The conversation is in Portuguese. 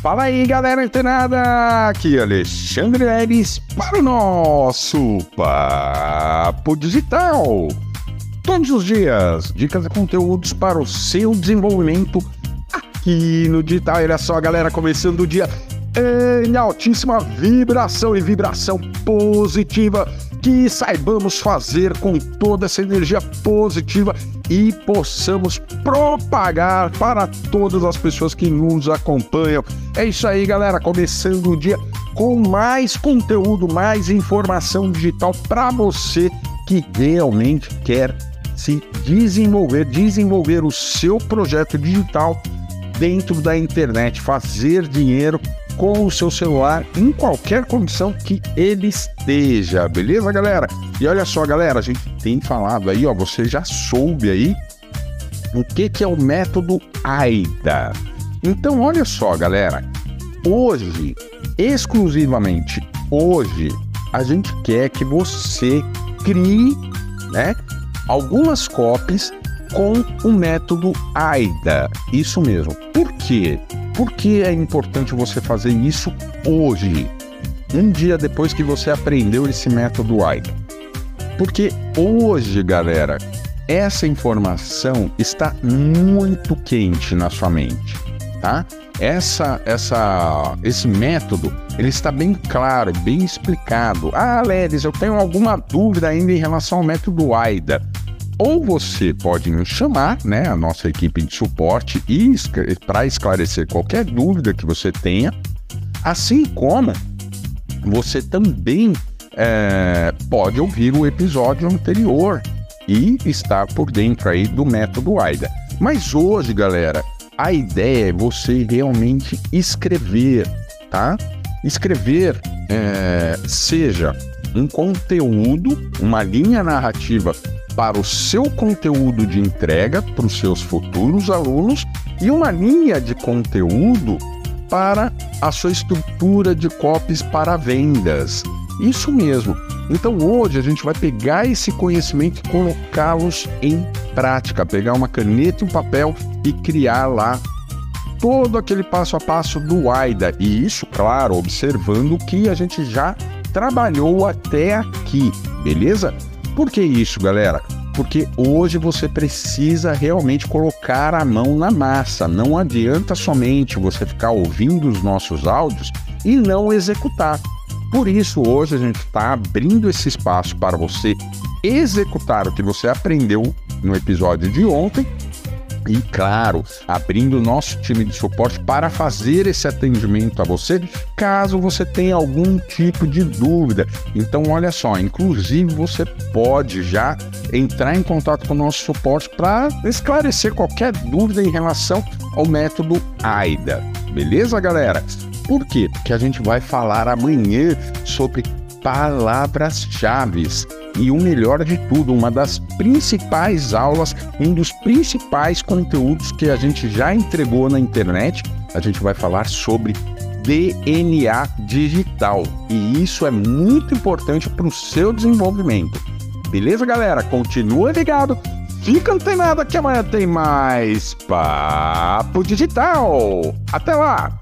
Fala aí, galera antenada! Aqui Alexandre Leves para o nosso Papo Digital. Todos os dias, dicas e conteúdos para o seu desenvolvimento aqui no digital. Olha só, galera, começando o dia em altíssima vibração e vibração positiva que saibamos fazer com toda essa energia positiva e possamos propagar para todas as pessoas que nos acompanham. É isso aí, galera. Começando o dia com mais conteúdo, mais informação digital para você que realmente quer se desenvolver, desenvolver o seu projeto digital dentro da internet, fazer dinheiro com o seu celular em qualquer condição que ele esteja, beleza, galera? E olha só, galera, a gente tem falado aí, ó, você já soube aí o que, que é o método AIDA. Então, olha só, galera, hoje, exclusivamente hoje, a gente quer que você crie, né, algumas copies com o método AIDA. Isso mesmo. Por quê? Por que é importante você fazer isso hoje? Um dia depois que você aprendeu esse método AIDA. Porque hoje, galera, essa informação está muito quente na sua mente, tá? Essa, essa, esse método, ele está bem claro, bem explicado. Ah, Ledes, eu tenho alguma dúvida ainda em relação ao método AIDA ou você pode nos chamar, né, a nossa equipe de suporte e para esclarecer qualquer dúvida que você tenha, assim como você também é, pode ouvir o episódio anterior e estar por dentro aí do método AIDA. Mas hoje, galera, a ideia é você realmente escrever, tá? Escrever é, seja um conteúdo, uma linha narrativa para o seu conteúdo de entrega para os seus futuros alunos e uma linha de conteúdo para a sua estrutura de copies para vendas. Isso mesmo. Então hoje a gente vai pegar esse conhecimento e colocá-los em prática, pegar uma caneta e um papel e criar lá todo aquele passo a passo do AIDA. E isso, claro, observando que a gente já trabalhou até aqui, beleza? Por que isso, galera? Porque hoje você precisa realmente colocar a mão na massa. Não adianta somente você ficar ouvindo os nossos áudios e não executar. Por isso, hoje a gente está abrindo esse espaço para você executar o que você aprendeu no episódio de ontem e, claro, abrindo o nosso time de suporte para fazer esse atendimento a você, caso você tenha algum tipo de dúvida. Então, olha só, inclusive você pode já entrar em contato com o nosso suporte para esclarecer qualquer dúvida em relação ao método AIDA. Beleza, galera? Por quê? Porque a gente vai falar amanhã sobre palavras-chave e o melhor de tudo, uma das principais aulas, um dos principais conteúdos que a gente já entregou na internet, a gente vai falar sobre DNA digital. E isso é muito importante para o seu desenvolvimento. Beleza, galera? Continua ligado. Fica antenado que amanhã tem mais Papo Digital. Até lá!